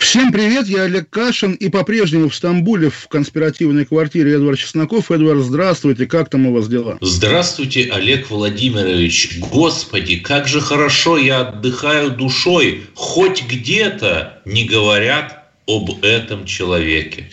Всем привет, я Олег Кашин, и по-прежнему в Стамбуле в конспиративной квартире Эдвард Чесноков. Эдвард, здравствуйте, как там у вас дела? Здравствуйте, Олег Владимирович. Господи, как же хорошо я отдыхаю душой. Хоть где-то не говорят об этом человеке.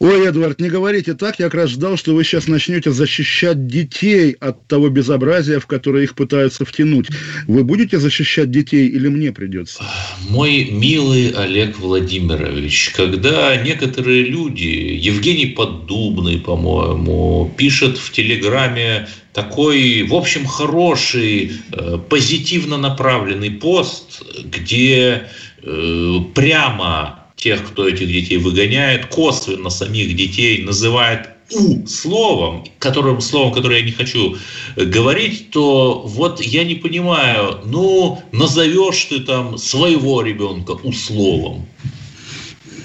Ой, Эдвард, не говорите так, я как раз ждал, что вы сейчас начнете защищать детей от того безобразия, в которое их пытаются втянуть. Вы будете защищать детей или мне придется? Мой милый Олег Владимирович, когда некоторые люди, Евгений Поддубный, по-моему, пишет в Телеграме такой, в общем, хороший, э, позитивно направленный пост, где э, прямо тех, кто этих детей выгоняет, косвенно самих детей называет у словом, которым словом, которое я не хочу говорить, то вот я не понимаю, ну, назовешь ты там своего ребенка у словом,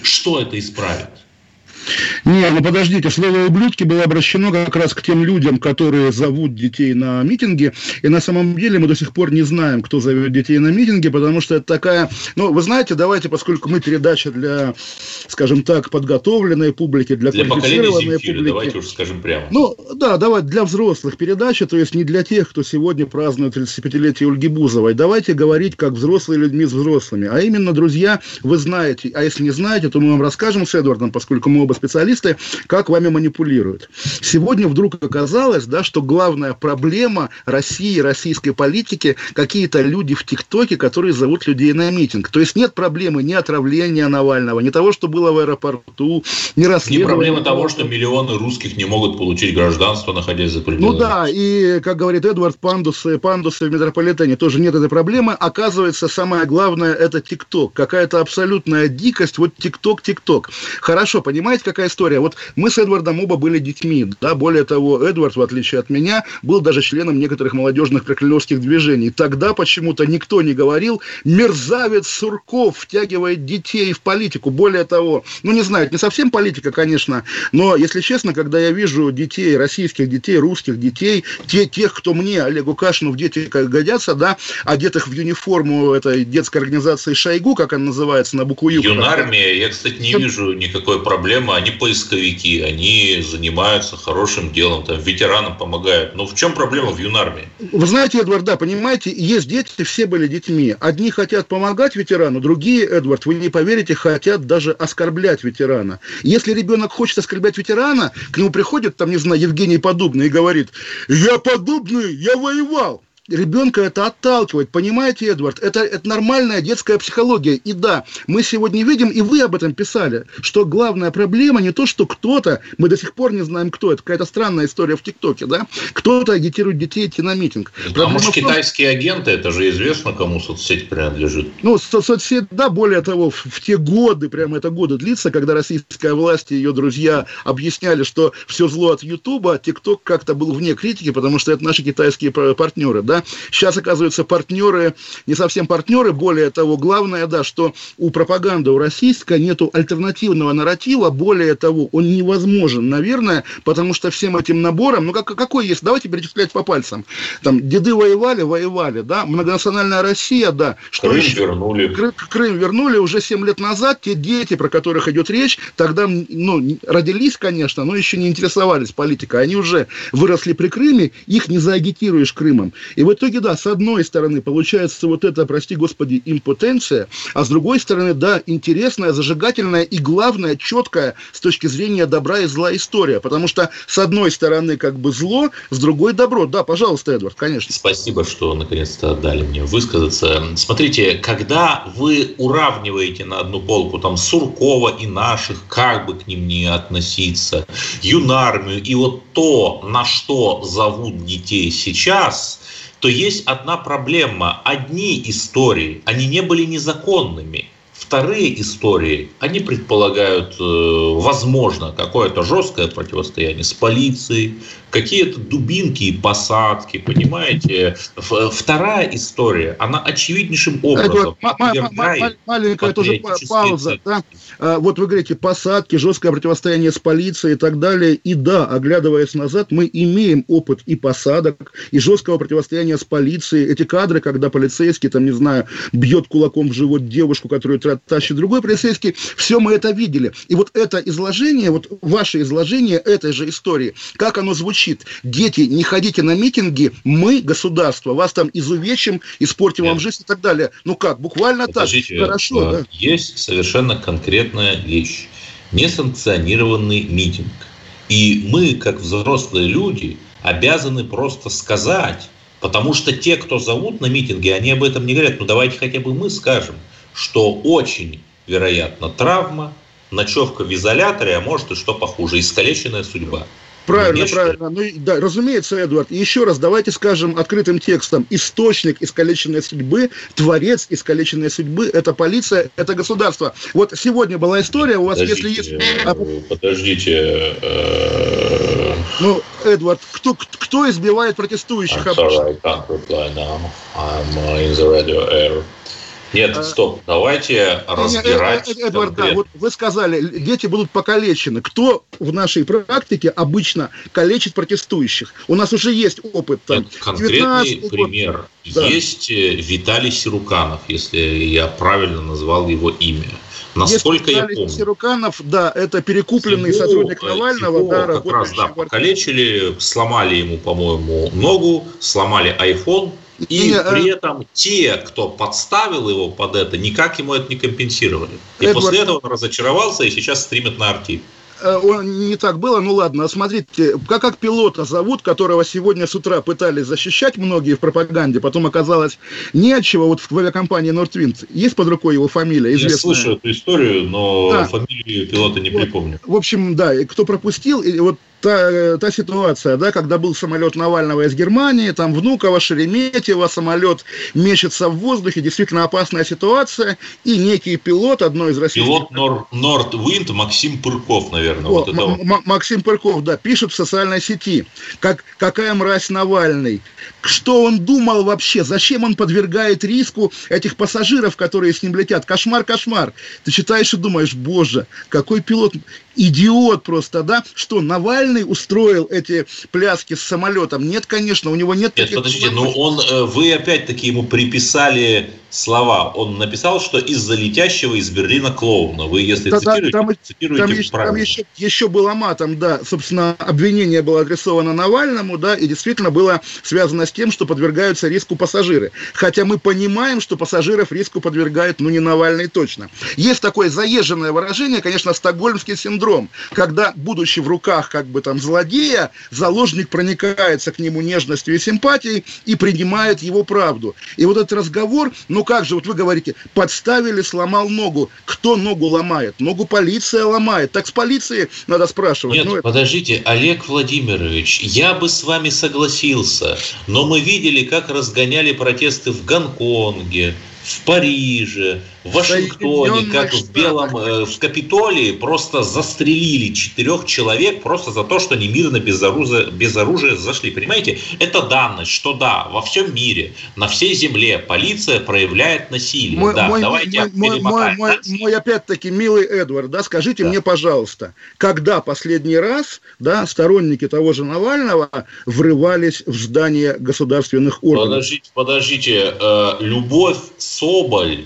что это исправит? Не, ну подождите, слово «ублюдки» было обращено как раз к тем людям, которые зовут детей на митинги, и на самом деле мы до сих пор не знаем, кто зовет детей на митинги, потому что это такая, ну, вы знаете, давайте, поскольку мы передача для, скажем так, подготовленной публики, для, для квалифицированной Земфиры, публики. давайте уж скажем прямо. Ну, да, давайте для взрослых передача, то есть не для тех, кто сегодня празднует 35-летие Ольги Бузовой. Давайте говорить как взрослые людьми с взрослыми. А именно, друзья, вы знаете, а если не знаете, то мы вам расскажем с Эдвардом, поскольку мы оба специалисты, как вами манипулируют. Сегодня вдруг оказалось, да, что главная проблема России, российской политики, какие-то люди в ТикТоке, которые зовут людей на митинг. То есть нет проблемы ни отравления Навального, ни того, что было в аэропорту, ни Не расследования. проблема того, что миллионы русских не могут получить гражданство, находясь за пределами. Ну да, и, как говорит Эдвард, пандусы, пандусы в метрополитене тоже нет этой проблемы. Оказывается, самое главное – это ТикТок. Какая-то абсолютная дикость. Вот ТикТок, ТикТок. Хорошо, понимаете, какая история? Вот мы с Эдвардом оба были детьми. Да? Более того, Эдвард, в отличие от меня, был даже членом некоторых молодежных прокремлевских движений. Тогда почему-то никто не говорил, мерзавец Сурков втягивает детей в политику. Более того, ну не знаю, это не совсем политика, конечно, но, если честно, когда я вижу детей, российских детей, русских детей, те, тех, кто мне, Олегу Кашину, в дети годятся, да, одетых в юниформу этой детской организации Шойгу, как она называется, на букву Ю. Юнармия, я, кстати, не вижу никакой проблемы. Они поисковики, они занимаются хорошим делом, там, ветеранам помогают. Но в чем проблема в юнармии? Вы знаете, Эдвард, да, понимаете, есть дети, все были детьми. Одни хотят помогать ветерану, другие, Эдвард, вы не поверите, хотят даже оскорблять ветерана. Если ребенок хочет оскорблять ветерана, к нему приходит, там, не знаю, Евгений Подобный и говорит, я Подобный, я воевал. Ребенка это отталкивает, понимаете, Эдвард? Это, это нормальная детская психология. И да, мы сегодня видим, и вы об этом писали, что главная проблема не то, что кто-то, мы до сих пор не знаем, кто, это какая-то странная история в ТикТоке, да? Кто-то агитирует детей идти на митинг. А Проблема может, в том, китайские агенты, это же известно, кому соцсеть принадлежит. ну, со- соцсеть, да, более того, в, в те годы, прямо это годы длится, когда российская власть и ее друзья объясняли, что все зло от Ютуба, а ТикТок как-то был вне критики, потому что это наши китайские пар- партнеры, да. Сейчас, оказывается, партнеры, не совсем партнеры, более того, главное, да, что у пропаганды, у российской нету альтернативного нарратива, более того, он невозможен, наверное, потому что всем этим набором, ну, как, какой есть, давайте перечислять по пальцам, там, деды воевали, воевали, да, многонациональная Россия, да, что Крым еще? вернули. Кры- Крым вернули уже 7 лет назад. Те дети, про которых идет речь, тогда ну, родились, конечно, но еще не интересовались политикой. Они уже выросли при Крыме, их не заагитируешь Крымом. И в итоге, да, с одной стороны, получается вот это, прости господи, импотенция, а с другой стороны, да, интересная, зажигательная и, главное, четкая с точки зрения добра и зла история. Потому что с одной стороны как бы зло, с другой добро. Да, пожалуйста, Эдвард, конечно. Спасибо, что наконец-то дали мне высказаться. Смотрите, когда вы уравниваете на одну полку там Суркова и наших, как бы к ним не относиться, юнармию и вот то, на что зовут детей сейчас, то есть одна проблема. Одни истории, они не были незаконными. Вторые истории, они предполагают, э, возможно, какое-то жесткое противостояние с полицией, какие-то дубинки и посадки, понимаете. Вторая история, она очевиднейшим образом Это, маленькая тоже пауза. Да? А, вот вы говорите, посадки, жесткое противостояние с полицией и так далее. И да, оглядываясь назад, мы имеем опыт и посадок, и жесткого противостояния с полицией. Эти кадры, когда полицейский, там, не знаю, бьет кулаком в живот девушку, которую тащит другой полицейский, все мы это видели. И вот это изложение, вот ваше изложение этой же истории, как оно звучит, звучит. Дети, не ходите на митинги, мы, государство, вас там изувечим, испортим Нет. вам жизнь и так далее. Ну как, буквально Подождите, так. Хорошо, да? Есть совершенно конкретная вещь. Несанкционированный митинг. И мы, как взрослые люди, обязаны просто сказать, потому что те, кто зовут на митинги, они об этом не говорят. Ну давайте хотя бы мы скажем, что очень вероятно травма, ночевка в изоляторе, а может и что похуже, искалеченная судьба. Правильно, правильно. Ну, да, разумеется, Эдуард. И еще раз, давайте скажем открытым текстом. Источник искалеченной судьбы, творец искалеченной судьбы – это полиция, это государство. Вот сегодня была история, у вас, подождите, если есть... А, подождите. Э... Ну, Эдвард, кто, кто избивает протестующих? I'm sorry, I can't reply now. I'm in the radio air. Нет, а, стоп, давайте разбирать. Нет, Эдвард, да, вот вы сказали, дети будут покалечены. Кто в нашей практике обычно калечит протестующих? У нас уже есть опыт. Там, конкретный пример. Да. Есть э, Виталий Сируканов, если я правильно назвал его имя. Насколько Есть я помню. Сируканов, да, это перекупленный его, сотрудник Навального. Его да, как раз, да, покалечили, сломали ему, по-моему, ногу, сломали iPhone, и не, при э, этом те, кто подставил его под это, никак ему это не компенсировали. И Эдвард... после этого он разочаровался и сейчас стримит на арти. Э, не так было, ну ладно, смотрите, как, как пилота зовут, которого сегодня с утра пытались защищать многие в пропаганде, потом оказалось нечего, вот в авиакомпании Нортвинд, есть под рукой его фамилия известная? Я слышу эту историю, но да. фамилию пилота не вот, припомню. В общем, да, кто пропустил, и вот та, та ситуация, да, когда был самолет Навального из Германии, там Внуково, Шереметьево, самолет мечется в воздухе, действительно опасная ситуация, и некий пилот одной из российских... Пилот Нор, Нордвинд Максим Пырков, наверное. О, вот это вот. Максим Пырков, да, пишет в социальной сети, как, какая мразь Навальный, что он думал вообще, зачем он подвергает риску этих пассажиров, которые с ним летят, кошмар, кошмар. Ты читаешь и думаешь, боже, какой пилот, идиот просто, да, что Навальный устроил эти пляски с самолетом. Нет, конечно, у него нет... Нет, подождите, но он, э, вы опять-таки ему приписали слова. Он написал, что из-за летящего из Берлина клоуна. Вы, если да, цитируете, там, цитируете там, правильно. Там еще, еще было матом, да. Собственно, обвинение было адресовано Навальному, да, и действительно было связано с тем, что подвергаются риску пассажиры. Хотя мы понимаем, что пассажиров риску подвергает, ну, не Навальный точно. Есть такое заезженное выражение, конечно, стокгольмский синдром, когда, будучи в руках, как бы там, злодея, заложник проникается к нему нежностью и симпатией и принимает его правду. И вот этот разговор, ну, ну как же, вот вы говорите, подставили, сломал ногу. Кто ногу ломает? Ногу полиция ломает. Так с полицией надо спрашивать. Нет, ну, подождите, Олег Владимирович, я бы с вами согласился, но мы видели, как разгоняли протесты в Гонконге, в Париже, в Вашингтоне, как в Белом, э, в Капитолии просто застрелили четырех человек просто за то, что они мирно без оружия, без оружия зашли. Понимаете? Это данность, что да, во всем мире, на всей земле полиция проявляет насилие. Мой, да, мой, давайте мой, мой, мой, мой, опять-таки, милый Эдвард, да, скажите да. мне, пожалуйста, когда последний раз, да, сторонники того же Навального врывались в здание государственных органов? Подождите, подождите, э, Любовь Соболь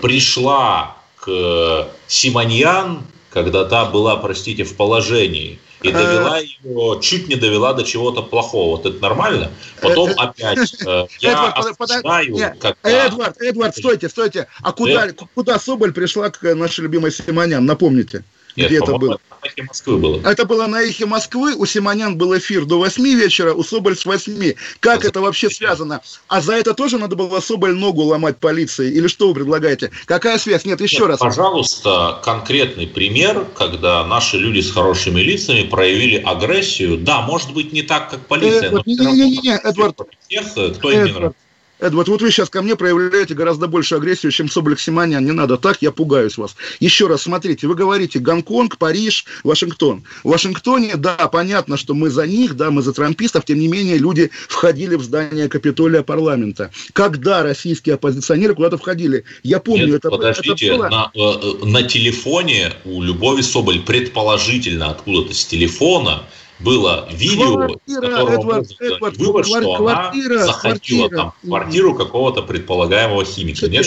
пришла к Симоньян, когда та была, простите, в положении, и э. довела ее, чуть не довела до чего-то плохого. Вот это нормально? Потом э, э, опять я осуждаю, когда... Эдвард, Эдвард, стойте, стойте. А куда, куда Соболь пришла к нашей любимой Симонян? Напомните. Нет, где это было? На эхе Москвы было. Это было на эхе Москвы. У Симонян был эфир до 8 вечера, у Соболь с 8. Как а это вообще связано? А за это тоже надо было Соболь ногу ломать полиции? Или что вы предлагаете? Какая связь? Нет, еще Нет, раз. Пожалуйста, конкретный пример, когда наши люди с хорошими лицами проявили агрессию. Да, может быть, не так, как полиция, Эдвард, но не, не, не, не, Эдвард, тех, кто им не нравится. Эдвард, вот вы сейчас ко мне проявляете гораздо больше агрессию, чем Соболь Симонян. Не надо так, я пугаюсь вас. Еще раз, смотрите, вы говорите Гонконг, Париж, Вашингтон. В Вашингтоне, да, понятно, что мы за них, да, мы за трампистов, тем не менее, люди входили в здание Капитолия парламента. Когда российские оппозиционеры куда-то входили? Я помню, Нет, это, подождите, это было... на, э, на телефоне у Любови Соболь предположительно откуда-то с телефона было видео, квартира, которого Эдвард, можно Эдвард, вывод, квар- что квартира, она заходила квартира. там в квартиру какого-то предполагаемого химика. Нет,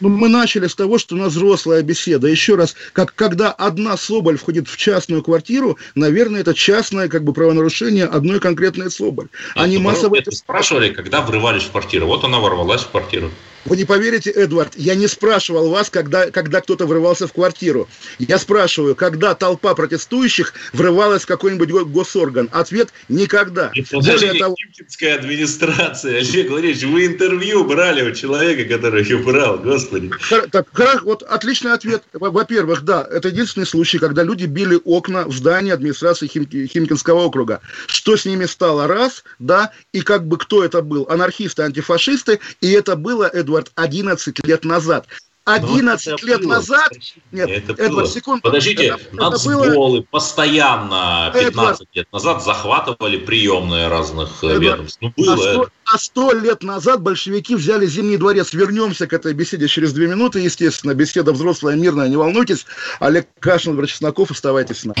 ну, мы начали с того, что у нас взрослая беседа. Еще раз, как когда одна Соболь входит в частную квартиру, наверное, это частное как бы правонарушение одной конкретной Соболь. А не массовое... Спрашивали, когда врывались в квартиру. Вот она ворвалась в квартиру. Вы не поверите, Эдвард, я не спрашивал вас, когда, когда кто-то врывался в квартиру. Я спрашиваю, когда толпа протестующих врывалась в какой-нибудь госорган. Ответ – никогда. Более того... Кимкинская администрация. Олег Владимирович, вы интервью брали у человека, который ее брал, господи. Так, вот отличный ответ. Во-первых, да, это единственный случай, когда люди били окна в здании администрации Хим... Химкинского округа. Что с ними стало? Раз, да, и как бы кто это был? Анархисты, антифашисты, и это было, Эдвард, Эдвард, 11 лет назад. 11 лет было. назад... Нет, это Эдвард, было. секунду. Подождите, это, нацболы это было... постоянно 15 Эдвард. лет назад захватывали приемные разных э, Эдвард. ведомств. Ну, было а 100, а 100 лет назад большевики взяли Зимний дворец. Вернемся к этой беседе через две минуты. Естественно, беседа взрослая, мирная, не волнуйтесь. Олег Кашин, Владимир Чесноков, оставайтесь с нами.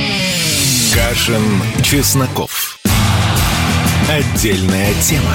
Кашин, Чесноков. Отдельная тема.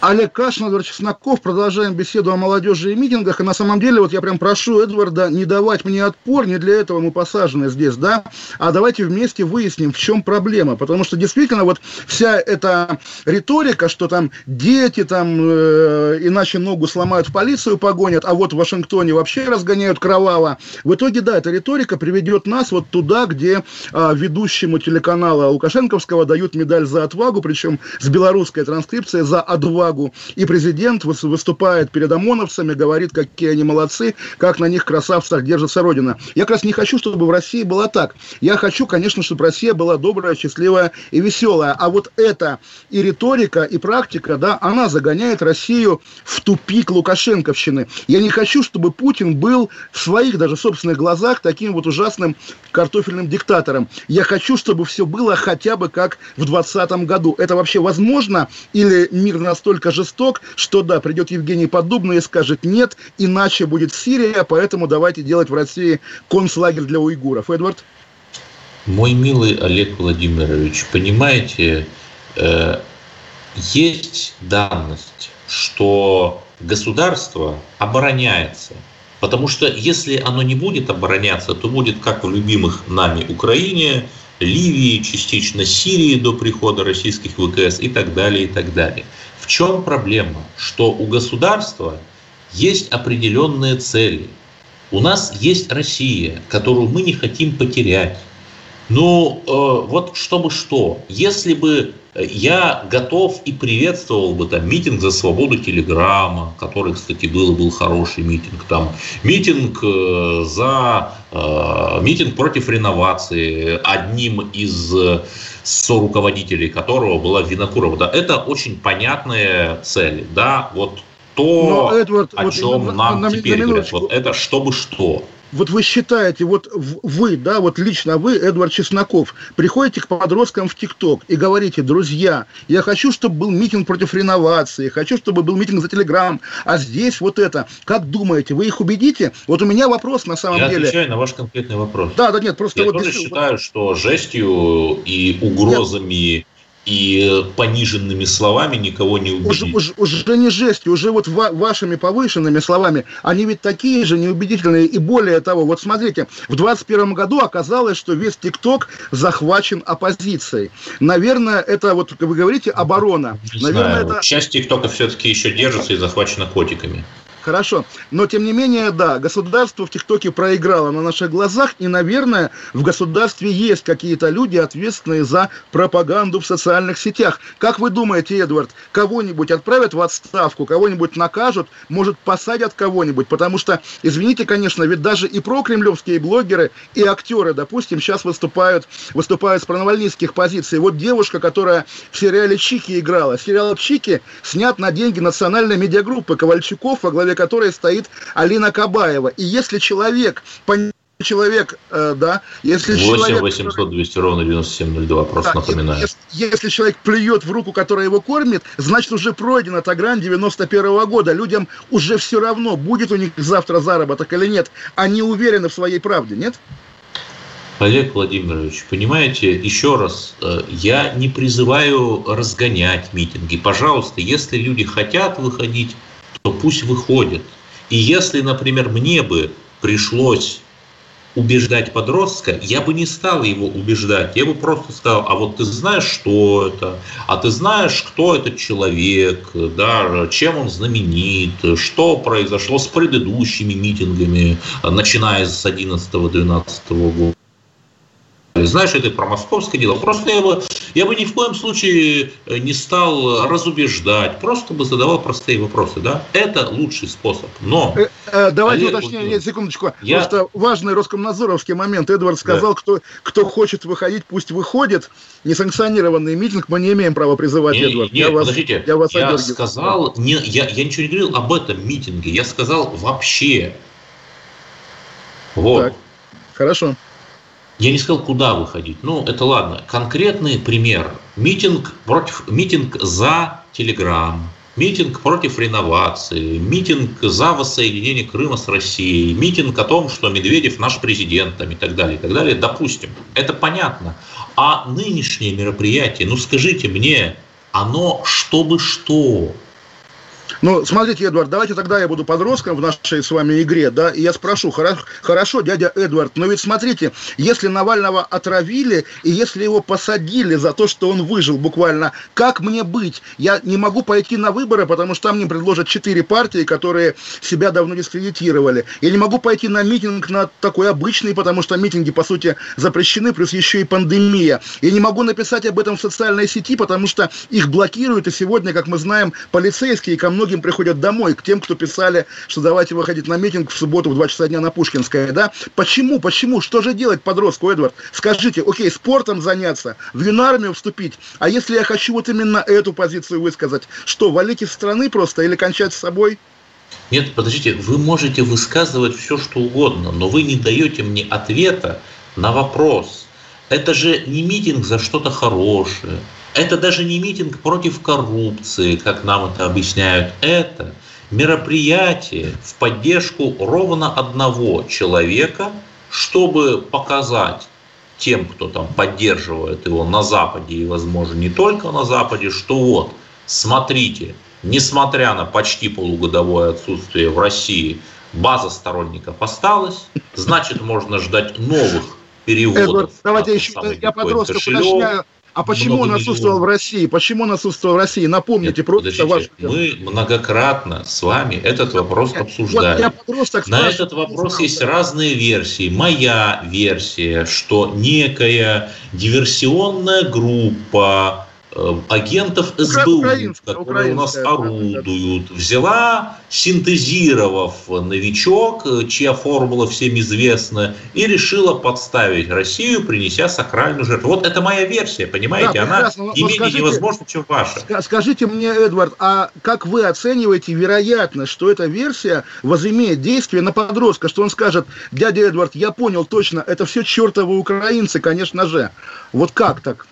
Олег Кашин, Эдвард Чесноков. Продолжаем беседу о молодежи и митингах. И на самом деле, вот я прям прошу Эдварда не давать мне отпор, не для этого мы посажены здесь, да, а давайте вместе выясним, в чем проблема. Потому что действительно вот вся эта риторика, что там дети там э, иначе ногу сломают, в полицию погонят, а вот в Вашингтоне вообще разгоняют кроваво. В итоге, да, эта риторика приведет нас вот туда, где э, ведущему телеканала Лукашенковского дают медаль за отвагу, причем с белорусской транскрипцией за отвагу отвагу. И президент выступает перед ОМОНовцами, говорит, какие они молодцы, как на них красавцах держится Родина. Я как раз не хочу, чтобы в России было так. Я хочу, конечно, чтобы Россия была добрая, счастливая и веселая. А вот это и риторика, и практика, да, она загоняет Россию в тупик Лукашенковщины. Я не хочу, чтобы Путин был в своих даже собственных глазах таким вот ужасным картофельным диктатором. Я хочу, чтобы все было хотя бы как в 2020 году. Это вообще возможно? Или мир настолько настолько жесток, что да, придет Евгений Поддубный и скажет нет, иначе будет Сирия, поэтому давайте делать в России концлагерь для уйгуров. Эдвард? Мой милый Олег Владимирович, понимаете, э, есть данность, что государство обороняется. Потому что если оно не будет обороняться, то будет как в любимых нами Украине, Ливии, частично Сирии до прихода российских ВКС и так далее, и так далее чем проблема? Что у государства есть определенные цели. У нас есть Россия, которую мы не хотим потерять. Ну, э, вот чтобы что, если бы я готов и приветствовал бы там митинг за свободу Телеграма, который, кстати, был был хороший митинг, там митинг э, за э, митинг против реновации, одним из соруководителей которого была Винокурова. Да, это очень понятные цели, да, вот то, Но, Эдвард, о вот чем на, нам на, теперь на говорят, вот это чтобы что вот вы считаете, вот вы, да, вот лично вы, Эдвард Чесноков, приходите к подросткам в ТикТок и говорите, друзья, я хочу, чтобы был митинг против реновации, хочу, чтобы был митинг за Телеграм, а здесь вот это. Как думаете, вы их убедите? Вот у меня вопрос на самом я деле. Я отвечаю на ваш конкретный вопрос. Да, да, нет, просто я вот... тоже без... считаю, что жестью и угрозами нет и пониженными словами никого не убедить. Уже, уже, уже не жестью, уже вот ва- вашими повышенными словами, они ведь такие же неубедительные. И более того, вот смотрите, в 2021 году оказалось, что весь ТикТок захвачен оппозицией. Наверное, это вот, как вы говорите, оборона. Не Наверное, знаю. это... Часть ТикТока все-таки еще держится и захвачена котиками. Хорошо. Но, тем не менее, да, государство в ТикТоке проиграло на наших глазах, и, наверное, в государстве есть какие-то люди, ответственные за пропаганду в социальных сетях. Как вы думаете, Эдвард, кого-нибудь отправят в отставку, кого-нибудь накажут, может, посадят кого-нибудь? Потому что, извините, конечно, ведь даже и прокремлевские блогеры, и актеры, допустим, сейчас выступают, выступают с пронавальнистских позиций. Вот девушка, которая в сериале «Чики» играла. Сериал «Чики» снят на деньги национальной медиагруппы Ковальчуков, во главе которой стоит Алина Кабаева. И если человек человек, э, да, если 8 человек... 800 200 ровно 9702, просто Да, напоминаю. Если, если человек плюет в руку, которая его кормит, значит уже пройдена та грань 91 -го года. Людям уже все равно, будет у них завтра заработок или нет. Они уверены в своей правде, нет? Олег Владимирович, понимаете, еще раз, э, я не призываю разгонять митинги. Пожалуйста, если люди хотят выходить, то пусть выходят. И если, например, мне бы пришлось убеждать подростка, я бы не стал его убеждать. Я бы просто сказал, а вот ты знаешь, что это, а ты знаешь, кто этот человек, да, чем он знаменит, что произошло с предыдущими митингами, начиная с 11-12 года. Знаешь, это про московское дело. Просто я бы, я бы ни в коем случае не стал разубеждать, просто бы задавал простые вопросы. Да? Это лучший способ. Но... Э, э, давайте Олег, уточним, нет, секундочку. я- Просто важный Роскомнадзоровский момент. Эдвард сказал, кто, кто хочет выходить, пусть выходит. Несанкционированный митинг мы не имеем права призывать, Не- Эдвард. Нет, я вас, подождите, я вас я одергиваю. сказал, не, я, я ничего не говорил об этом митинге, я сказал вообще. Вот. Так. Хорошо. Я не сказал, куда выходить. Ну, это ладно. Конкретный пример. Митинг, против, митинг за Телеграм, митинг против реновации, митинг за воссоединение Крыма с Россией, митинг о том, что Медведев наш президент там, и так далее, и так далее. Допустим, это понятно. А нынешнее мероприятие, ну скажите мне, оно чтобы что? Ну, смотрите, Эдвард, давайте тогда я буду подростком в нашей с вами игре, да, и я спрошу, хорошо, хорошо, дядя Эдвард, но ведь смотрите, если Навального отравили, и если его посадили за то, что он выжил буквально, как мне быть? Я не могу пойти на выборы, потому что там мне предложат четыре партии, которые себя давно дискредитировали. Я не могу пойти на митинг на такой обычный, потому что митинги, по сути, запрещены, плюс еще и пандемия. Я не могу написать об этом в социальной сети, потому что их блокируют, и сегодня, как мы знаем, полицейские ко многим приходят домой, к тем, кто писали, что давайте выходить на митинг в субботу в 2 часа дня на Пушкинское, да? Почему, почему? Что же делать подростку, Эдвард? Скажите, окей, спортом заняться, в юнармию вступить, а если я хочу вот именно эту позицию высказать, что, валить из страны просто или кончать с собой? Нет, подождите, вы можете высказывать все, что угодно, но вы не даете мне ответа на вопрос. Это же не митинг за что-то хорошее. Это даже не митинг против коррупции, как нам это объясняют. Это мероприятие в поддержку ровно одного человека, чтобы показать тем, кто там поддерживает его на Западе и, возможно, не только на Западе, что вот, смотрите, несмотря на почти полугодовое отсутствие в России, база сторонников осталась, значит, можно ждать новых переводов. Эдвард, давайте еще, я кошелек. уточняю, а почему он отсутствовал в России? Почему он отсутствовал в России? Напомните, Нет, просто ваш... мы многократно с вами этот вопрос Вот обсуждали. я подросток На этот вопрос есть разные версии. Моя версия, что некая диверсионная группа агентов СБУ, украинская, которые у нас украинская, орудуют, взяла, синтезировав новичок, э, чья формула всем известна, и решила подставить Россию, принеся сакральную жертву. Вот это моя версия, понимаете? Да, Она прекрасно, но- не но менее скажите- невозможна, чем ваша. Ска- Скажите мне, Эдвард, а как вы оцениваете вероятность, что эта версия возымеет действие на подростка, что он скажет, дядя Эдвард, я понял точно, это все чертовы украинцы, конечно же. Вот как так?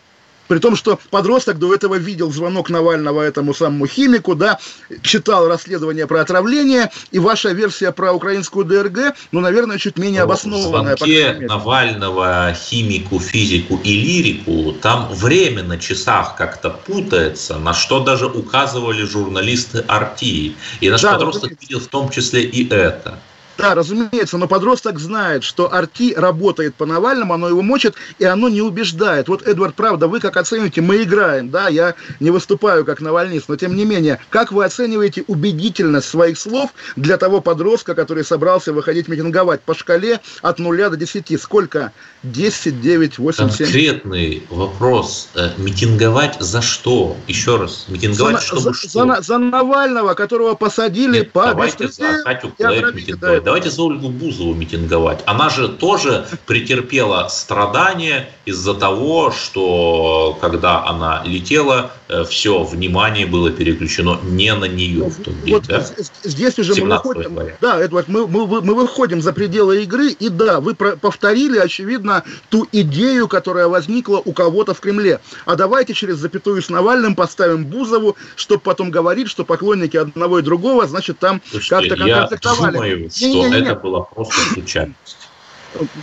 При том, что подросток до этого видел звонок Навального этому самому химику, да, читал расследование про отравление, и ваша версия про украинскую ДРГ, ну, наверное, чуть менее обоснованная. В звонке Навального химику, физику и лирику там время на часах как-то путается, на что даже указывали журналисты Арти. И наш да, подросток видел в том числе и это. Да, разумеется, но подросток знает, что Арти работает по Навальному, оно его мочит, и оно не убеждает. Вот, Эдвард, правда, вы как оцениваете, мы играем, да, я не выступаю как навальнист, но тем не менее, как вы оцениваете убедительность своих слов для того подростка, который собрался выходить митинговать по шкале от 0 до 10? Сколько? 10, 9, 8, 7? Конкретный вопрос. Э, митинговать за что? Еще раз, митинговать за, чтобы за, что? За, за Навального, которого посадили Нет, по давайте за Катю Клэп митинговать давайте за Ольгу Бузову митинговать. Она же тоже претерпела страдания из-за того, что когда она летела, э, все внимание было переключено не на нее в тот день. Вот да? Здесь уже мы выходим, да, Эдвард, мы, мы, мы выходим за пределы игры, и да, вы повторили, очевидно, ту идею, которая возникла у кого-то в Кремле. А давайте через запятую с Навальным поставим Бузову, чтобы потом говорить, что поклонники одного и другого, значит, там как-то контактовали. Думаю, что не, не, не, это была просто случайность.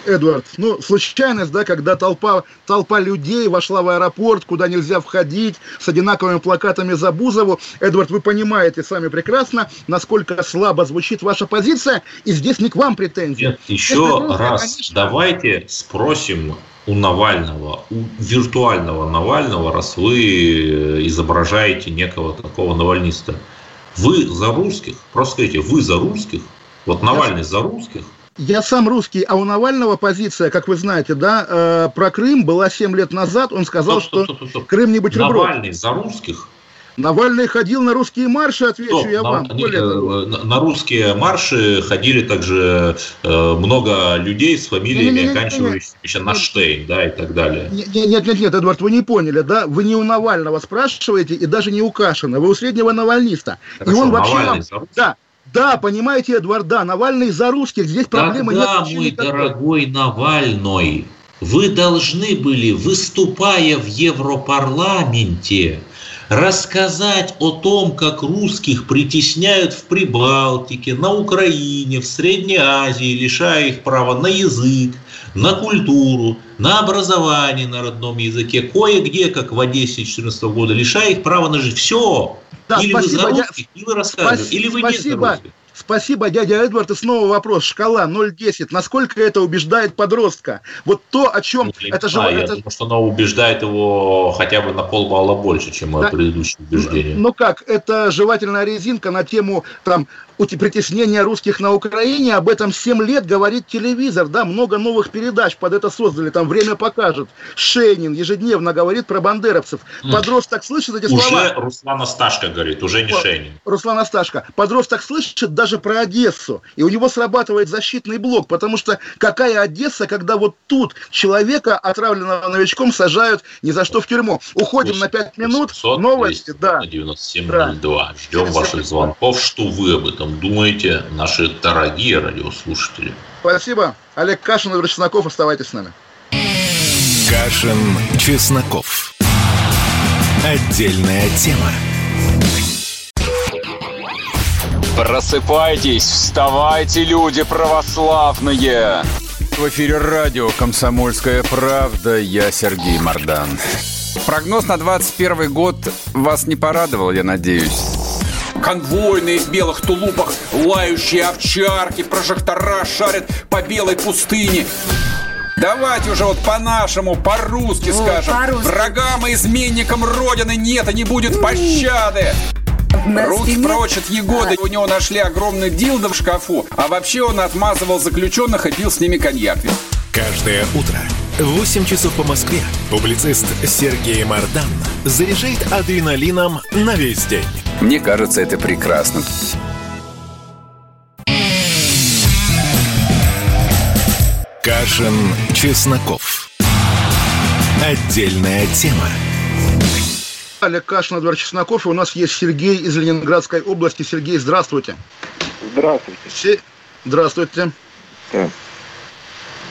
Эдвард, ну, случайность, да, когда толпа, толпа людей вошла в аэропорт, куда нельзя входить, с одинаковыми плакатами за Бузову. Эдвард, вы понимаете сами прекрасно, насколько слабо звучит ваша позиция, и здесь не к вам претензии. Нет, еще претензии, раз, конечно... давайте спросим у Навального, у виртуального Навального, раз вы изображаете некого такого навальниста. Вы за русских, просто скажите, вы за русских, вот Навальный я, за русских. Я сам русский, а у Навального позиция, как вы знаете, да, э, про Крым была 7 лет назад. Он сказал, стоп, стоп, стоп, что Крым не бутерброд. Навальный за русских? Навальный ходил на русские марши, отвечу Стоп, я на, вам. Более э, на, на русские марши ходили также э, много людей с фамилиями, оканчивающимися на Штейн, да, и так далее. Нет, нет, нет, нет, Эдвард, вы не поняли, да? Вы не у Навального спрашиваете и даже не у Кашина, вы у среднего навальниста. Хорошо, и он вообще Навальный вам, да, да, понимаете, Эдвард, да, Навальный за русских, здесь проблемы Тогда, нет. мой никакой. дорогой Навальный, вы должны были, выступая в Европарламенте, рассказать о том, как русских притесняют в Прибалтике, на Украине, в Средней Азии, лишая их права на язык, на культуру, на образование на родном языке, кое-где, как в Одессе 2014 года, лишая их права на жизнь. Все, да, или спасибо, вы за русских, или вы рассказываете, или вы спасибо. не за русских. Спасибо, дядя Эдвард. И снова вопрос. Шкала 0,10. Насколько это убеждает подростка? Вот то, о чем... Ну, это же, я это... думаю, что оно убеждает его хотя бы на полбалла больше, чем да. предыдущее убеждение. Ну как, это жевательная резинка на тему там притеснения русских на Украине, об этом 7 лет говорит телевизор, да, много новых передач под это создали, там «Время покажет», Шейнин ежедневно говорит про бандеровцев. Подросток слышит эти уже слова... Уже Руслан Асташко говорит, уже не Шейнин. Руслан Асташко. Подросток слышит даже про Одессу, и у него срабатывает защитный блок, потому что какая Одесса, когда вот тут человека, отравленного новичком, сажают ни за что в тюрьму. Уходим на 5 минут, 700, новости, да. 9702. Да. Ждем ваших звонков, что вы об этом думаете, наши дорогие радиослушатели. Спасибо. Олег Кашин, Игорь Чесноков, оставайтесь с нами. Кашин, Чесноков. Отдельная тема. Просыпайтесь, вставайте, люди православные! В эфире радио «Комсомольская правда». Я Сергей Мордан. Прогноз на 21 год вас не порадовал, я надеюсь. Конвойные в белых тулупах, лающие овчарки, прожектора шарят по белой пустыне. Давайте уже вот по-нашему, по-русски О, скажем. По Врагам и изменникам Родины нет и не будет пощады. Руки прочь от Егоды. У него нашли огромный дилдо в шкафу. А вообще он отмазывал заключенных и пил с ними коньяк. Каждое утро 8 часов по Москве публицист Сергей Мардан заряжает адреналином на весь день. Мне кажется, это прекрасно. Кашин, Чесноков. Отдельная тема. Олег Кашин, Эдвард Чесноков, и у нас есть Сергей из Ленинградской области. Сергей, здравствуйте. Здравствуйте. Се... Здравствуйте. Да.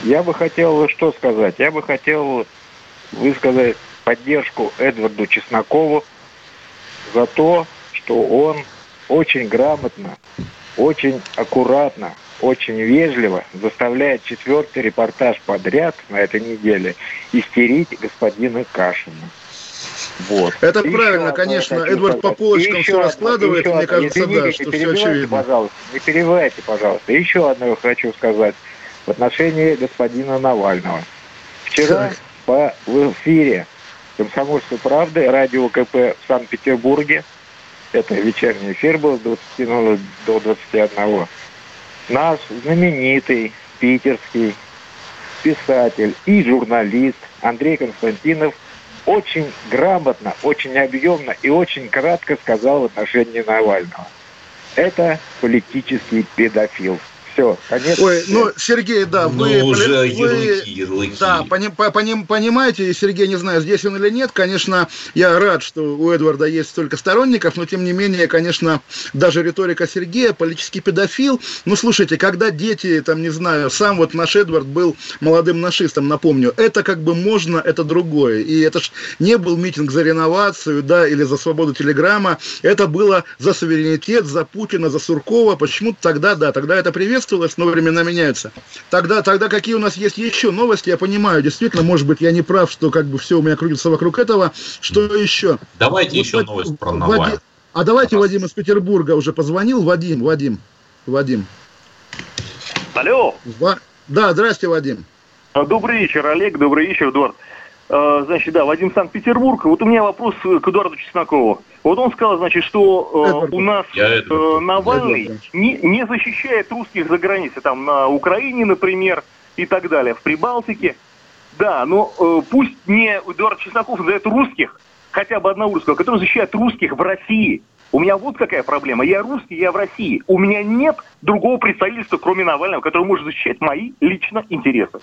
Я бы хотел что сказать? Я бы хотел высказать поддержку Эдварду Чеснокову за то, что он очень грамотно, очень аккуратно, очень вежливо заставляет четвертый репортаж подряд на этой неделе истерить господина Кашина. Вот. Это еще правильно, конечно. Эдвард по полочкам все раскладывает, мне кажется, извините, да, что все очевидно. пожалуйста, не перебивайте, пожалуйста. Еще одно хочу сказать в отношении господина Навального. Вчера по, в эфире «Комсомольской правды» радио КП в Санкт-Петербурге, это вечерний эфир был с 20 до 21, наш знаменитый питерский писатель и журналист Андрей Константинов очень грамотно, очень объемно и очень кратко сказал в отношении Навального. Это политический педофил. Все, конец. Ой, ну, Сергей, да, ну, вы... уже вы, ярлыки, ярлыки. Да, пони, пони, понимаете, Сергей, не знаю, здесь он или нет, конечно, я рад, что у Эдварда есть столько сторонников, но, тем не менее, конечно, даже риторика Сергея, политический педофил, ну, слушайте, когда дети, там, не знаю, сам вот наш Эдвард был молодым нашистом, напомню, это как бы можно, это другое, и это ж не был митинг за реновацию, да, или за свободу телеграмма, это было за суверенитет, за Путина, за Суркова, почему-то тогда, да, тогда это привет приветствовалось, но времена меняются. Тогда, тогда какие у нас есть еще новости, я понимаю, действительно, может быть, я не прав, что как бы все у меня крутится вокруг этого. Что еще? Давайте вот, еще Вад... новость про Навального. А давайте Вадим из Петербурга уже позвонил. Вадим, Вадим, Вадим. Алло. Ва... Да, здрасте, Вадим. Добрый вечер, Олег, добрый вечер, Эдуард. А, значит, да, Вадим Санкт-Петербург. Вот у меня вопрос к Эдуарду Чеснокову. Вот он сказал, значит, что э, у нас э, Навальный не, не защищает русских за границей, там на Украине, например, и так далее, в Прибалтике. Да, но э, пусть не Эдуард Чесноков назовет русских, хотя бы одного русского, который защищает русских в России. У меня вот какая проблема. Я русский, я в России. У меня нет другого представительства, кроме Навального, который может защищать мои лично интересы.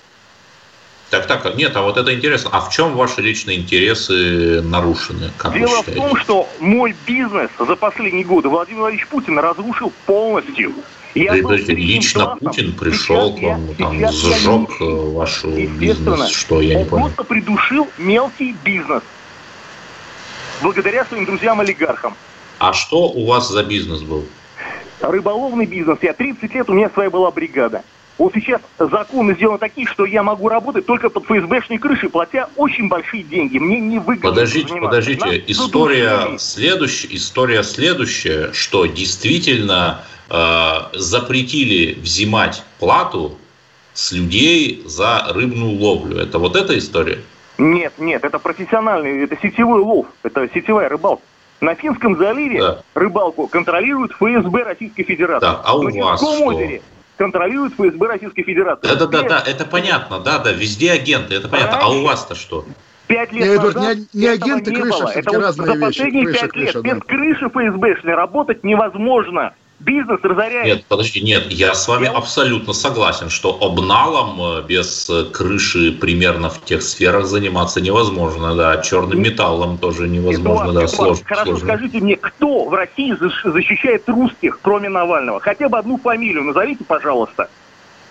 Так, так, нет, а вот это интересно. А в чем ваши личные интересы нарушены? Как Дело в том, что мой бизнес за последние годы Владимир Владимирович Путин разрушил полностью. Я да, подождите, лично классом. Путин пришел сейчас к вам, я, там, сжег я э, ваш бизнес, что я не понял. Он просто придушил мелкий бизнес. Благодаря своим друзьям-олигархам. А что у вас за бизнес был? Рыболовный бизнес. Я 30 лет, у меня своя была бригада. Вот сейчас законы сделаны такие, что я могу работать только под ФСБшной крышей, платя очень большие деньги. Мне не выгодно. Подождите, подождите. Нас история следующая, история следующая, что действительно э, запретили взимать плату с людей за рыбную ловлю. Это вот эта история? Нет, нет, это профессиональный, это сетевой лов, это сетевая рыбалка. На Финском заливе да. рыбалку контролирует ФСБ Российской Федерации. Так, а у На вас что? озере контролирует ФСБ Российской Федерации. Да, да, да, да, это понятно, да, да, везде агенты, это понятно. Раньше, а у вас-то что? Пять лет Нет, назад не, не агенты, не крыша, было. Это вот разные за последние пять лет крыша, без да. крыши ФСБшной работать невозможно бизнес разоряет. Нет, подожди, нет, я с вами я... абсолютно согласен, что обналом э, без э, крыши примерно в тех сферах заниматься невозможно, да, черным металлом тоже невозможно, Эдуард, да, Эдуард, сложно. Хорошо, сложно. скажите мне, кто в России защищает русских, кроме Навального? Хотя бы одну фамилию назовите, пожалуйста.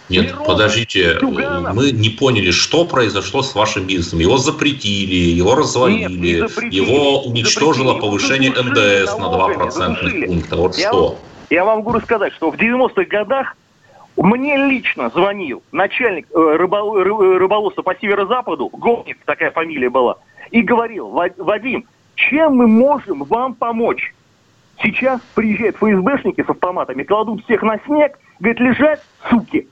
Нет, Мирон, подождите, Тюганов. мы не поняли, что произошло с вашим бизнесом. Его запретили, его развалили, Нет, не запретили, его уничтожило запретили, повышение НДС на 2 процентных пункта. Вот Я что? Я вам могу рассказать, что в 90-х годах мне лично звонил начальник э, рыбол, рыболовства по северо-западу, Гомник такая фамилия была, и говорил, Вадим, чем мы можем вам помочь? Сейчас приезжают ФСБшники с автоматами, кладут всех на снег, говорят, лежать, суки,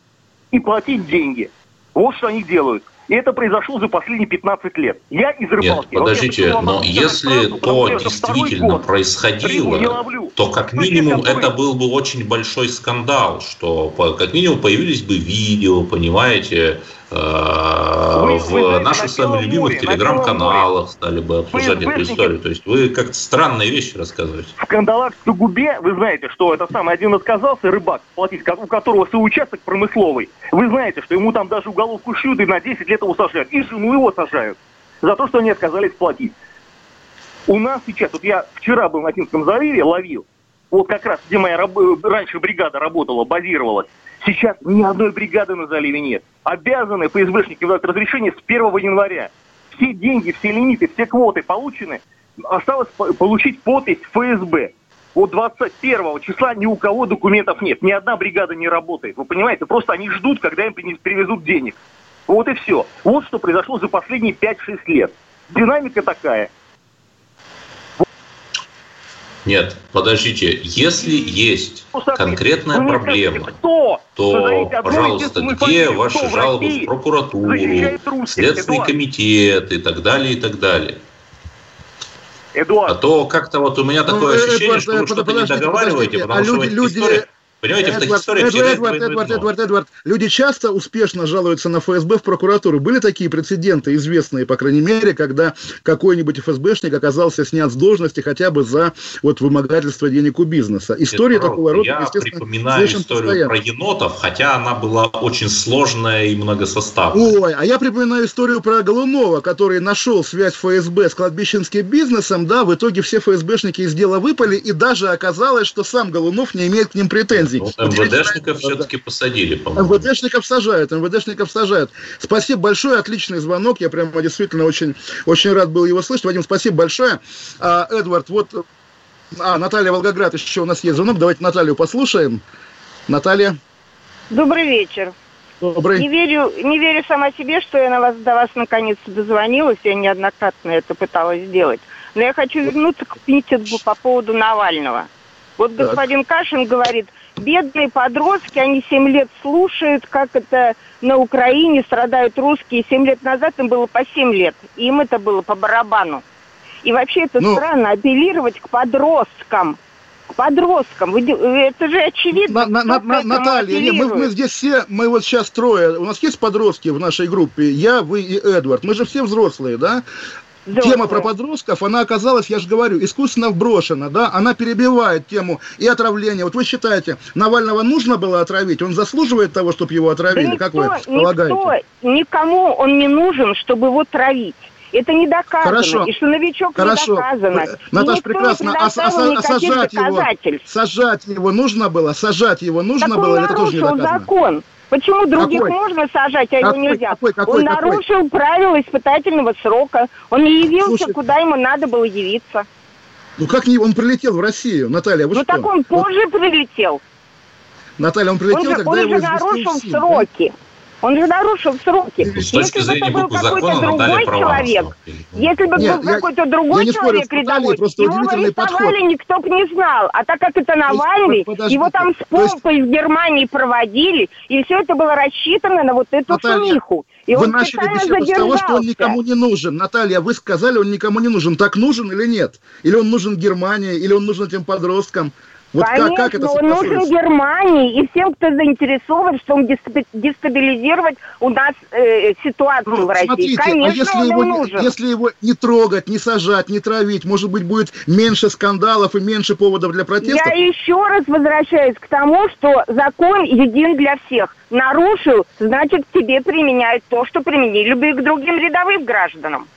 и платить деньги. Вот что они делают. И это произошло за последние 15 лет. Я из рыбалки. Нет, подождите, вот но если то действительно происходило, то как минимум это был бы очень большой скандал, что как минимум появились бы видео, понимаете, вы, в вы наших самых любимых телеграм-каналах стали бы обсуждать эту историю. То есть вы как-то странные вещи рассказываете. В Кандалакской губе, вы знаете, что это самый один отказался, рыбак, платить, у которого свой участок промысловый. Вы знаете, что ему там даже уголовку шьют и на 10 лет его сажают. И жену его сажают за то, что они отказались платить. У нас сейчас, вот я вчера был на Финском заливе, ловил, вот как раз, где моя раб... раньше бригада работала, базировалась, сейчас ни одной бригады на заливе нет. Обязаны ФСБшники выдать разрешение с 1 января. все деньги, все лимиты, все квоты получены. Осталось получить подпись ФСБ. Вот 21 числа ни у кого документов нет, ни одна бригада не работает. Вы понимаете, просто они ждут, когда им привезут денег. Вот и все. Вот что произошло за последние 5-6 лет. Динамика такая. Нет, подождите, если есть конкретная проблема, то, пожалуйста, где ваши жалобы в прокуратуру, Следственный комитет и так далее, и так далее. Эдуард. А то как-то вот у меня ну, такое ощущение, Эдуард, что вы что-то не договариваете, потому а что люди, люди, история... Понимаете, Эдвард, в таких историях Эдвард, Эдвард, Эдвард, Эдвард, Эдвард, люди часто успешно жалуются на ФСБ в прокуратуру. Были такие прецеденты, известные, по крайней мере, когда какой-нибудь ФСБшник оказался снят с должности хотя бы за вот, вымогательство денег у бизнеса. История Петров, такого рода, я естественно, припоминаю историю постоянно. про енотов, хотя она была очень сложная и многосоставная. Ой, а я припоминаю историю про Голунова, который нашел связь ФСБ с кладбищенским бизнесом, да, в итоге все ФСБшники из дела выпали, и даже оказалось, что сам Голунов не имеет к ним претензий претензий. Ну, МВДшников все-таки посадили, по-моему. МВДшников сажают, МВДшников сажают. Спасибо большое, отличный звонок. Я прямо действительно очень, очень рад был его слышать. Вадим, спасибо большое. А, Эдвард, вот... А, Наталья Волгоград еще у нас есть звонок. Давайте Наталью послушаем. Наталья. Добрый вечер. Добрый. Не верю, не верю сама себе, что я на вас, до вас наконец дозвонилась. Я неоднократно это пыталась сделать. Но я хочу вернуться к Питербу по поводу Навального. Вот так. господин Кашин говорит, бедные подростки, они 7 лет слушают, как это на Украине страдают русские. 7 лет назад им было по 7 лет, им это было по барабану. И вообще это ну, странно, апеллировать к подросткам. К подросткам. Это же очевидно. На, на, на, Наталья, не, мы, мы здесь все, мы вот сейчас трое. У нас есть подростки в нашей группе. Я, вы и Эдвард. Мы же все взрослые, да? Взрослые. Тема про подростков, она оказалась, я же говорю, искусственно вброшена, да, она перебивает тему и отравления. Вот вы считаете, Навального нужно было отравить? Он заслуживает того, чтобы его отравили? Да никто, как вы полагаете? Никто, никому он не нужен, чтобы его травить. Это не доказано. Хорошо. И что новичок Хорошо. не доказано. Наташа, прекрасно. А, а, а сажать его, сажать его нужно было? Сажать его нужно так было? Это тоже не доказано. закон. Почему других какой? можно сажать, а какой, его нельзя? Какой, какой, он нарушил какой? правила испытательного срока. Он не явился, Слушай, куда ему надо было явиться. Ну как не, он прилетел в Россию, Наталья, вы ну что? так он позже вот. прилетел. Наталья, он прилетел, он же, когда он его же нарушил сроки. Да? Он же нарушил сроки. С точки если бы это был какой-то другой человек, если бы Нет, был какой-то другой я человек рядовой, его арестовали, подход. никто бы не знал. А так как это Навальный, есть, его там с помпой есть... из Германии проводили, и все это было рассчитано на вот эту Наталья, шумиху. И вы начали беседу с того, что он никому не нужен. Наталья, вы сказали, он никому не нужен. Так нужен или нет? Или он нужен Германии, или он нужен этим подросткам? Вот Конечно, как, как это он нужен Германии и всем, кто заинтересован, чтобы дестабилизировать у нас э, ситуацию ну, в России. Смотрите, а Конечно, а если он его, нужен. если его не трогать, не сажать, не травить, может быть, будет меньше скандалов и меньше поводов для протеста? Я еще раз возвращаюсь к тому, что закон един для всех. Нарушил, значит, тебе применяют то, что применили бы и к другим рядовым гражданам.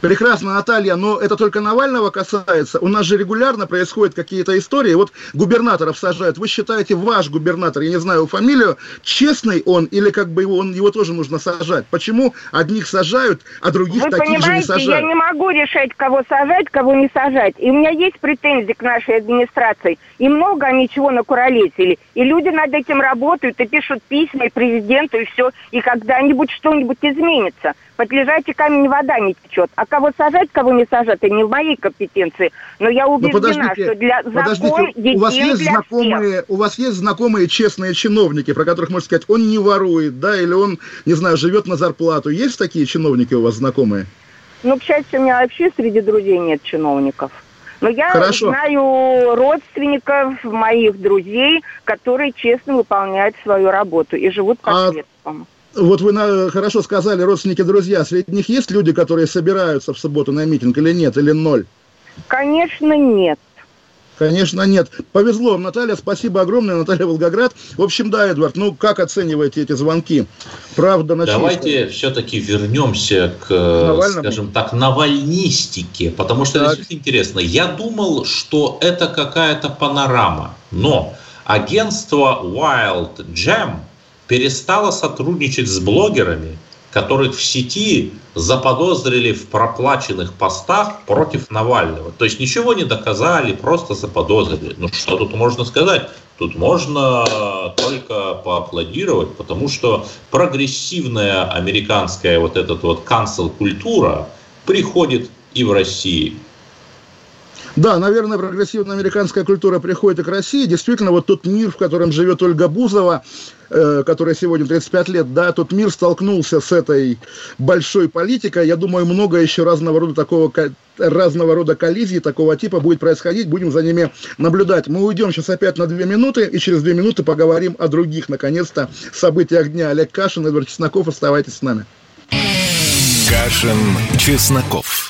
Прекрасно, Наталья, но это только Навального касается. У нас же регулярно происходят какие-то истории. Вот губернаторов сажают. Вы считаете, ваш губернатор, я не знаю фамилию, честный он или как бы его, он, его тоже нужно сажать? Почему одних сажают, а других Вы таких же не сажают? я не могу решать, кого сажать, кого не сажать. И у меня есть претензии к нашей администрации. И много они чего накуролесили. И люди над этим работают и пишут письма и президенту, и все. И когда-нибудь что-нибудь изменится под лежачий камень вода не течет. А кого сажать, кого не сажать, это не в моей компетенции. Но я ну, убеждена, что для закон у вас есть знакомые, всех. У вас есть знакомые честные чиновники, про которых можно сказать, он не ворует, да, или он, не знаю, живет на зарплату. Есть такие чиновники у вас знакомые? Ну, к счастью, у меня вообще среди друзей нет чиновников. Но я Хорошо. знаю родственников, моих друзей, которые честно выполняют свою работу и живут по а... Вот вы на, хорошо сказали, родственники, друзья, среди них есть люди, которые собираются в субботу на митинг или нет, или ноль? Конечно, нет. Конечно, нет. Повезло вам, Наталья. Спасибо огромное, Наталья Волгоград. В общем, да, Эдвард, ну как оцениваете эти звонки? Правда, на Давайте все-таки вернемся к, Навальному. скажем так, навальнистике, потому что так. действительно интересно. Я думал, что это какая-то панорама, но агентство Wild Jam – перестала сотрудничать с блогерами которых в сети заподозрили в проплаченных постах против Навального. То есть ничего не доказали, просто заподозрили. Ну что тут можно сказать? Тут можно только поаплодировать, потому что прогрессивная американская вот эта вот канцел-культура приходит и в России. Да, наверное, прогрессивная американская культура приходит и к России. Действительно, вот тот мир, в котором живет Ольга Бузова, э, которая сегодня 35 лет, да, тот мир столкнулся с этой большой политикой. Я думаю, много еще разного рода такого разного рода коллизий такого типа будет происходить, будем за ними наблюдать. Мы уйдем сейчас опять на две минуты, и через две минуты поговорим о других, наконец-то, событиях дня. Олег Кашин, Эдвард Чесноков, оставайтесь с нами. Кашин, Чесноков.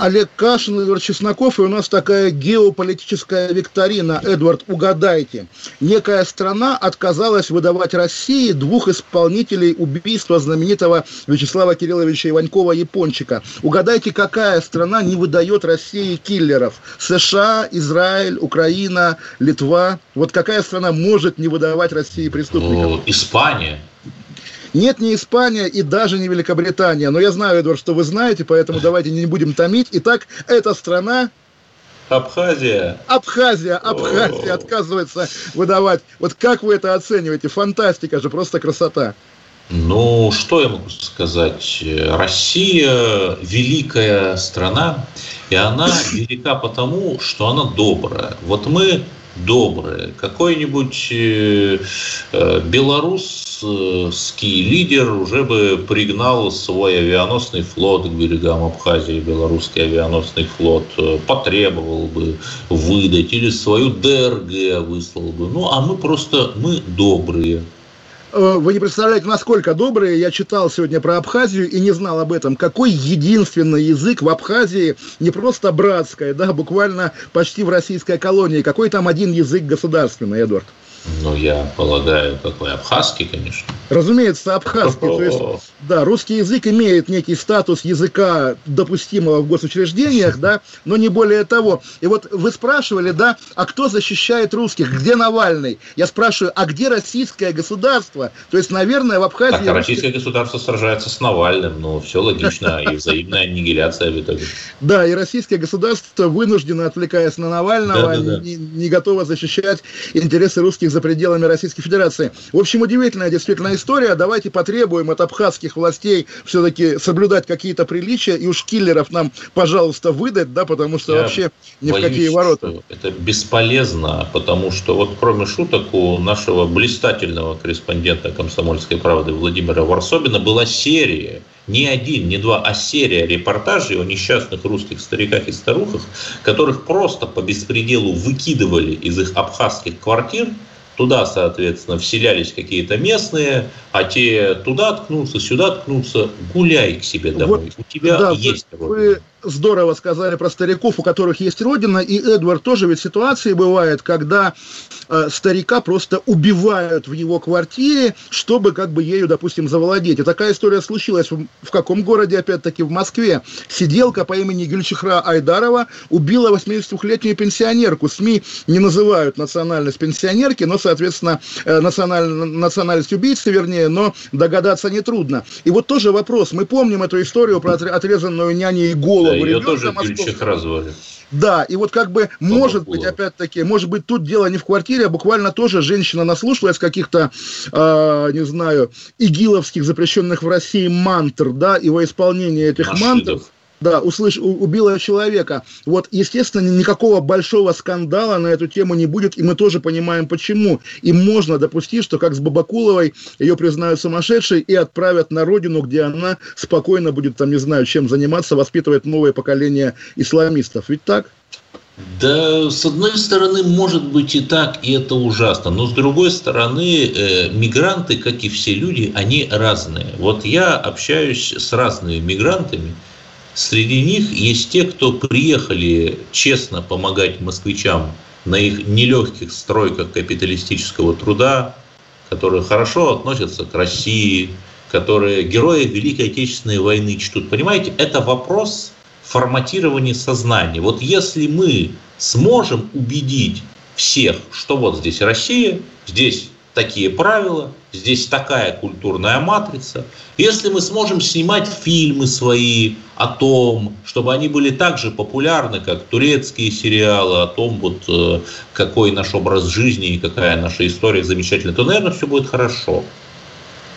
Олег Кашин, Эдвард Чесноков, и у нас такая геополитическая викторина. Эдвард, угадайте. Некая страна отказалась выдавать России двух исполнителей убийства знаменитого Вячеслава Кирилловича Иванькова-Япончика. Угадайте, какая страна не выдает России киллеров? США, Израиль, Украина, Литва. Вот какая страна может не выдавать России преступников? Ну, Испания. Нет, не Испания и даже не Великобритания. Но я знаю, Эдвард, что вы знаете, поэтому давайте не будем томить. Итак, эта страна Абхазия. Абхазия, Абхазия отказывается выдавать. Вот как вы это оцениваете? Фантастика же, просто красота. Ну, что я могу сказать? Россия великая страна, и она велика потому, что она добрая. Вот мы добрые. Какой-нибудь э, э, белорусский лидер уже бы пригнал свой авианосный флот к берегам Абхазии, белорусский авианосный флот, э, потребовал бы выдать или свою ДРГ выслал бы. Ну, а мы просто, мы добрые. Э, вы не представляете, насколько добрые. Я читал сегодня про Абхазию и не знал об этом. Какой единственный язык в Абхазии, не просто братская, да, буквально почти в российской колонии. Какой там один язык государственный, Эдвард? Ну, я полагаю, какой абхазский, конечно. Разумеется, абхазский. То есть, да, русский язык имеет некий статус языка, допустимого в госучреждениях, да, но не более того. И вот вы спрашивали, да, а кто защищает русских? Где Навальный? Я спрашиваю, а где российское государство? То есть, наверное, в Абхазии... Так, а российское государство сражается с Навальным, ну, все логично, и взаимная аннигиляция в итоге. Да, и российское государство вынуждено, отвлекаясь на Навального, не готово защищать интересы русских за пределами Российской Федерации. В общем, удивительная действительно история. Давайте потребуем от абхазских властей все-таки соблюдать какие-то приличия, и уж киллеров нам, пожалуйста, выдать, да, потому что Я вообще ни боюсь, в какие ворота. Это бесполезно, потому что вот кроме шуток у нашего блистательного корреспондента «Комсомольской правды» Владимира Варсобина была серия не один, не два, а серия репортажей о несчастных русских стариках и старухах, которых просто по беспределу выкидывали из их абхазских квартир – Туда, соответственно, вселялись какие-то местные, а те туда ткнутся, сюда ткнутся. Гуляй к себе домой. Вот, У тебя да, есть вы, здорово сказали про стариков, у которых есть родина, и Эдвард тоже ведь ситуации бывает, когда э, старика просто убивают в его квартире, чтобы как бы ею, допустим, завладеть. И такая история случилась в, в каком городе, опять-таки, в Москве. Сиделка по имени Гюльчихра Айдарова убила 82-летнюю пенсионерку. СМИ не называют национальность пенсионерки, но, соответственно, э, националь... национальность убийцы, вернее, но догадаться нетрудно. И вот тоже вопрос. Мы помним эту историю про отрезанную няней голову да, ее тоже Гюльчихра звали. Да, и вот как бы, может быть, опять-таки, может быть, тут дело не в квартире, а буквально тоже женщина наслушалась каких-то, э, не знаю, игиловских, запрещенных в России мантр, да, и во исполнение этих Машидов. мантр да, услыш, убила человека. Вот, естественно, никакого большого скандала на эту тему не будет, и мы тоже понимаем, почему. И можно допустить, что как с Бабакуловой ее признают сумасшедшей и отправят на родину, где она спокойно будет, там, не знаю, чем заниматься, воспитывать новое поколение исламистов. Ведь так? Да, с одной стороны, может быть и так, и это ужасно. Но с другой стороны, э, мигранты, как и все люди, они разные. Вот я общаюсь с разными мигрантами. Среди них есть те, кто приехали честно помогать москвичам на их нелегких стройках капиталистического труда, которые хорошо относятся к России, которые герои Великой Отечественной войны чтут. Понимаете, это вопрос форматирование сознания. Вот если мы сможем убедить всех, что вот здесь Россия, здесь такие правила, здесь такая культурная матрица. Если мы сможем снимать фильмы свои о том, чтобы они были так же популярны, как турецкие сериалы, о том, вот, э, какой наш образ жизни и какая наша история замечательная, то, наверное, все будет хорошо.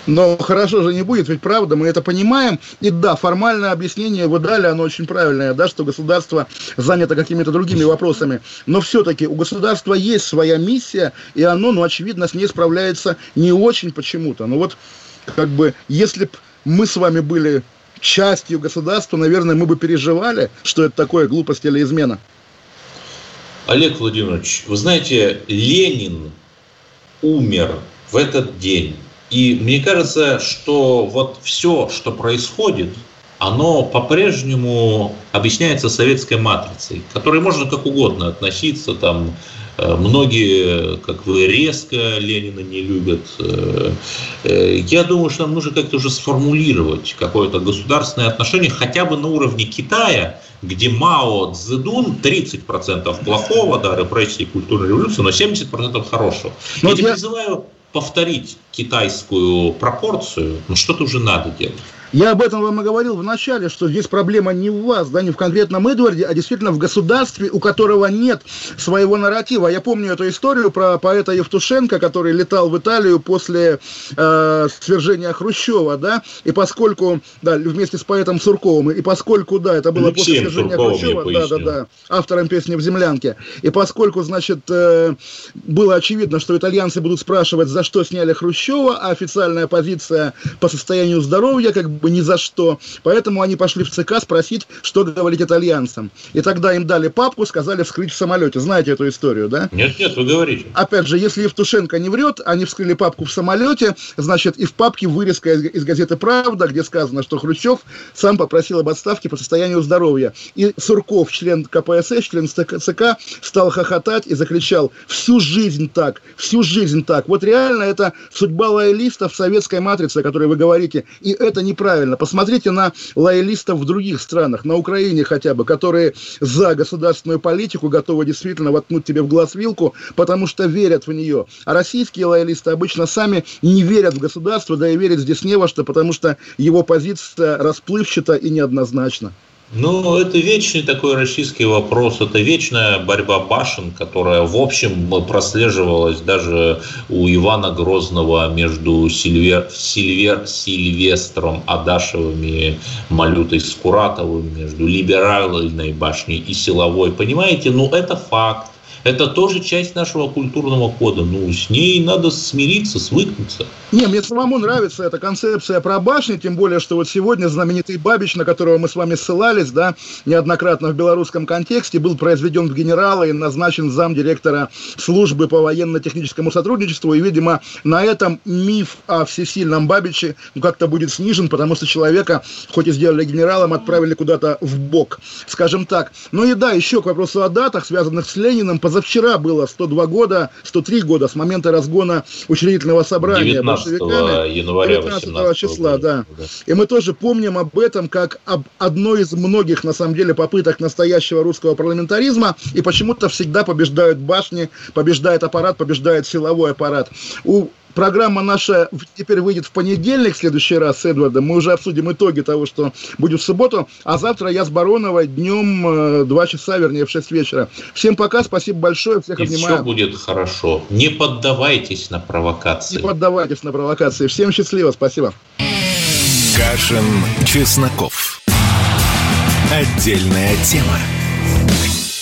Но хорошо же не будет, ведь правда, мы это понимаем. И да, формальное объяснение вы дали, оно очень правильное, да, что государство занято какими-то другими вопросами. Но все-таки у государства есть своя миссия, и оно, ну, очевидно, с ней справляется не очень почему-то. Ну вот, как бы, если бы мы с вами были частью государства, наверное, мы бы переживали, что это такое глупость или измена. Олег Владимирович, вы знаете, Ленин умер в этот день. И мне кажется, что вот все, что происходит, оно по-прежнему объясняется советской матрицей, к которой можно как угодно относиться, там, э, Многие, как вы, резко Ленина не любят. Э, э, я думаю, что нам нужно как-то уже сформулировать какое-то государственное отношение хотя бы на уровне Китая, где Мао Цзэдун 30% плохого, да, репрессии, культурной революции, но 70% хорошего. Но я, я призываю повторить китайскую пропорцию, ну что-то уже надо делать. Я об этом вам и говорил в начале, что здесь проблема не в вас, да, не в конкретном Эдварде, а действительно в государстве, у которого нет своего нарратива. Я помню эту историю про поэта Евтушенко, который летал в Италию после э, свержения Хрущева, да, и поскольку, да, вместе с поэтом Сурковым, и поскольку, да, это было Алексеем после свержения Сурковым, Хрущева, да, да, да, автором песни «В землянке», и поскольку, значит, э, было очевидно, что итальянцы будут спрашивать, за что сняли Хрущева, а официальная позиция по состоянию здоровья, как бы ни за что. Поэтому они пошли в ЦК спросить, что говорить итальянцам. И тогда им дали папку, сказали вскрыть в самолете. Знаете эту историю, да? Нет, нет, вы говорите. Опять же, если Евтушенко не врет, они вскрыли папку в самолете, значит, и в папке вырезка из, из газеты «Правда», где сказано, что Хрущев сам попросил об отставке по состоянию здоровья. И Сурков, член КПСС, член ЦК, стал хохотать и закричал «Всю жизнь так, всю жизнь так». Вот реально это судьба лоялистов в советской матрице, о которой вы говорите. И это неправильно правильно. Посмотрите на лоялистов в других странах, на Украине хотя бы, которые за государственную политику готовы действительно воткнуть тебе в глаз вилку, потому что верят в нее. А российские лоялисты обычно сами не верят в государство, да и верят здесь не во что, потому что его позиция расплывчата и неоднозначна. Ну, это вечный такой российский вопрос, это вечная борьба башен, которая, в общем, прослеживалась даже у Ивана Грозного между Сильвер, Сильвер, Сильвестром Адашевым и Малютой Скуратовым, между либеральной башней и силовой. Понимаете, ну это факт. Это тоже часть нашего культурного кода. Ну, с ней надо смириться, свыкнуться. Не, мне самому нравится эта концепция про башни, тем более, что вот сегодня знаменитый Бабич, на которого мы с вами ссылались, да, неоднократно в белорусском контексте, был произведен в генерала и назначен замдиректора службы по военно-техническому сотрудничеству, и, видимо, на этом миф о всесильном Бабиче ну, как-то будет снижен, потому что человека, хоть и сделали генералом, отправили куда-то в бок, скажем так. Ну и да, еще к вопросу о датах, связанных с Лениным, позавчера было 102 года, 103 года с момента разгона учредительного собрания 19 января 19 числа, да. да. И мы тоже помним об этом как об одной из многих, на самом деле, попыток настоящего русского парламентаризма, и почему-то всегда побеждают башни, побеждает аппарат, побеждает силовой аппарат. У Программа наша теперь выйдет в понедельник, в следующий раз с Эдвардом. Мы уже обсудим итоги того, что будет в субботу. А завтра я с Баронова днем 2 э, часа, вернее, в 6 вечера. Всем пока, спасибо большое, всех И обнимаю. все будет хорошо. Не поддавайтесь на провокации. Не поддавайтесь на провокации. Всем счастливо, спасибо. Кашин, Чесноков. Отдельная тема.